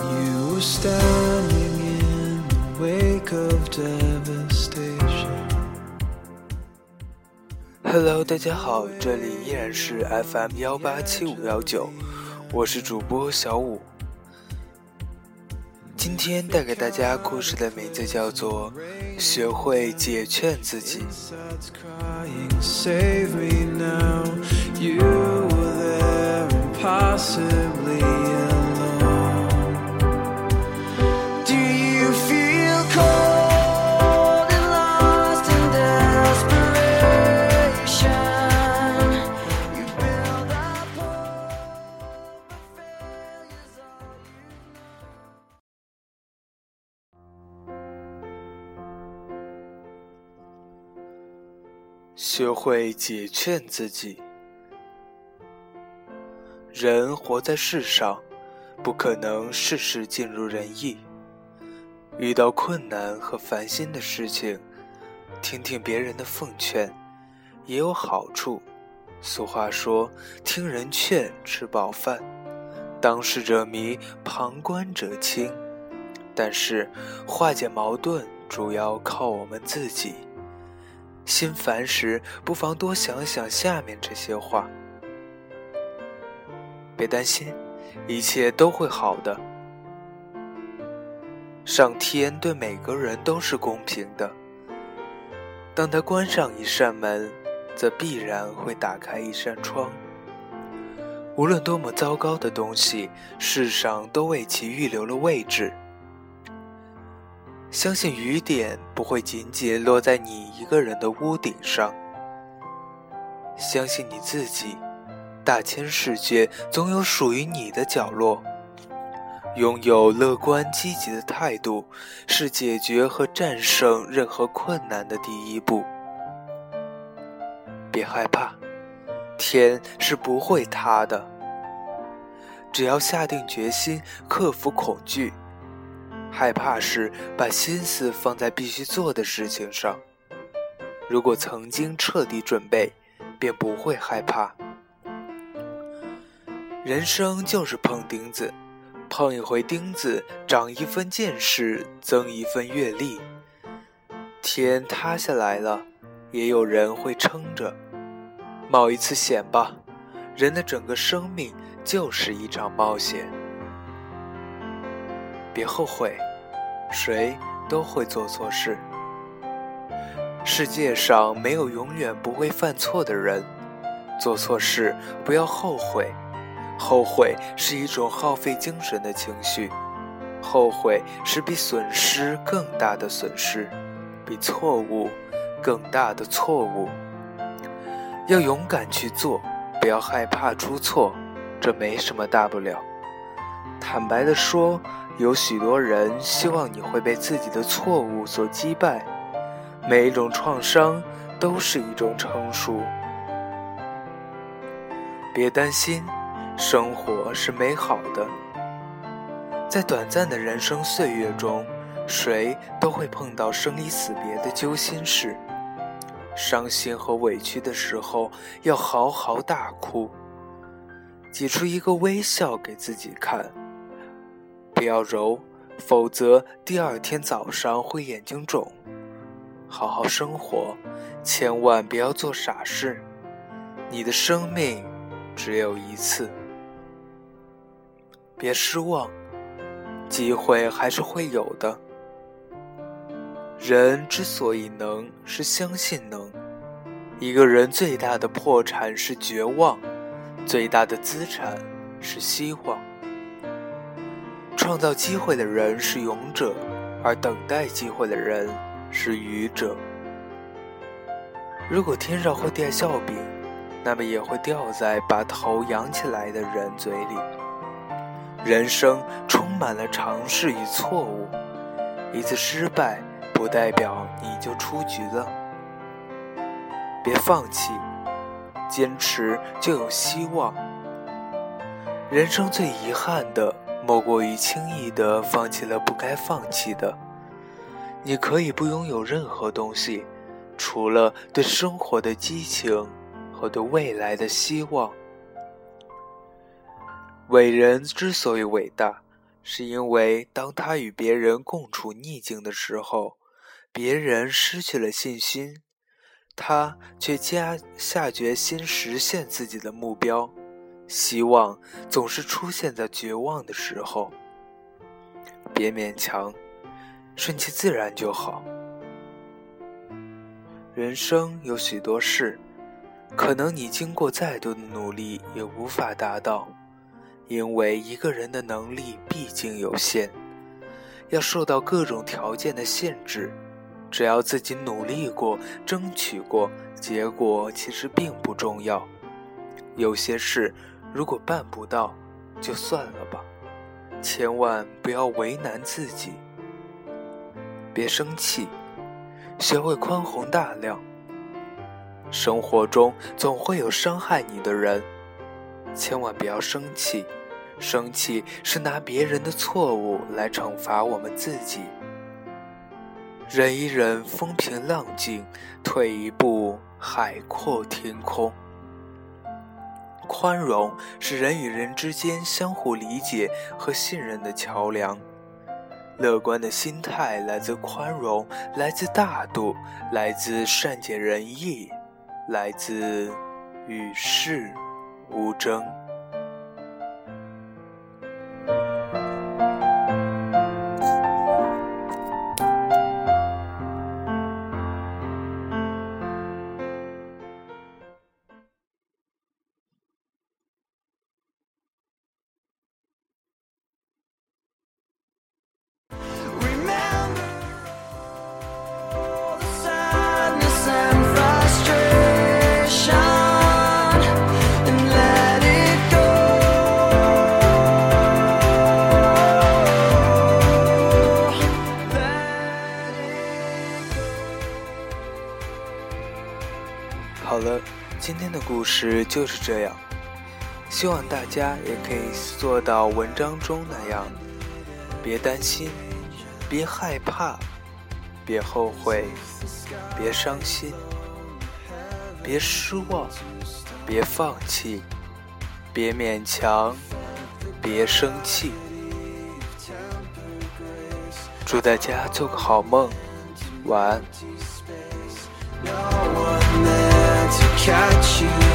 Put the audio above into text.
You were standing in the wake of devastation. Hello，大家好，这里依然是 FM 幺八七五幺九，我是主播小五。今天带给大家故事的名字叫做《学会解劝自己》。学会解劝自己。人活在世上，不可能事事尽如人意。遇到困难和烦心的事情，听听别人的奉劝，也有好处。俗话说：“听人劝，吃饱饭。”当事者迷，旁观者清。但是，化解矛盾主要靠我们自己。心烦时，不妨多想想下面这些话。别担心，一切都会好的。上天对每个人都是公平的。当他关上一扇门，则必然会打开一扇窗。无论多么糟糕的东西，世上都为其预留了位置。相信雨点不会仅仅落在你一个人的屋顶上。相信你自己，大千世界总有属于你的角落。拥有乐观积极的态度，是解决和战胜任何困难的第一步。别害怕，天是不会塌的。只要下定决心，克服恐惧。害怕时，把心思放在必须做的事情上。如果曾经彻底准备，便不会害怕。人生就是碰钉子，碰一回钉子，长一分见识，增一分阅历。天塌下来了，也有人会撑着。冒一次险吧，人的整个生命就是一场冒险。别后悔，谁都会做错事。世界上没有永远不会犯错的人，做错事不要后悔，后悔是一种耗费精神的情绪，后悔是比损失更大的损失，比错误更大的错误。要勇敢去做，不要害怕出错，这没什么大不了。坦白的说，有许多人希望你会被自己的错误所击败。每一种创伤都是一种成熟。别担心，生活是美好的。在短暂的人生岁月中，谁都会碰到生离死别的揪心事。伤心和委屈的时候，要嚎啕大哭，挤出一个微笑给自己看。不要揉，否则第二天早上会眼睛肿。好好生活，千万不要做傻事。你的生命只有一次，别失望，机会还是会有的。人之所以能，是相信能。一个人最大的破产是绝望，最大的资产是希望。创造机会的人是勇者，而等待机会的人是愚者。如果天上会掉馅饼，那么也会掉在把头扬起来的人嘴里。人生充满了尝试与错误，一次失败不代表你就出局了。别放弃，坚持就有希望。人生最遗憾的，莫过于轻易的放弃了不该放弃的。你可以不拥有任何东西，除了对生活的激情和对未来的希望。伟人之所以伟大，是因为当他与别人共处逆境的时候，别人失去了信心，他却加下决心实现自己的目标。希望总是出现在绝望的时候，别勉强，顺其自然就好。人生有许多事，可能你经过再多的努力也无法达到，因为一个人的能力毕竟有限，要受到各种条件的限制。只要自己努力过、争取过，结果其实并不重要。有些事。如果办不到，就算了吧，千万不要为难自己。别生气，学会宽宏大量。生活中总会有伤害你的人，千万不要生气。生气是拿别人的错误来惩罚我们自己。忍一忍，风平浪静；退一步，海阔天空。宽容是人与人之间相互理解和信任的桥梁。乐观的心态来自宽容，来自大度，来自善解人意，来自与世无争。今天的故事就是这样。希望大家也可以做到文章中那样，别担心，别害怕，别后悔，别伤心，别失望，别放弃，别勉强，别生气。祝大家做个好梦，晚安。Catch you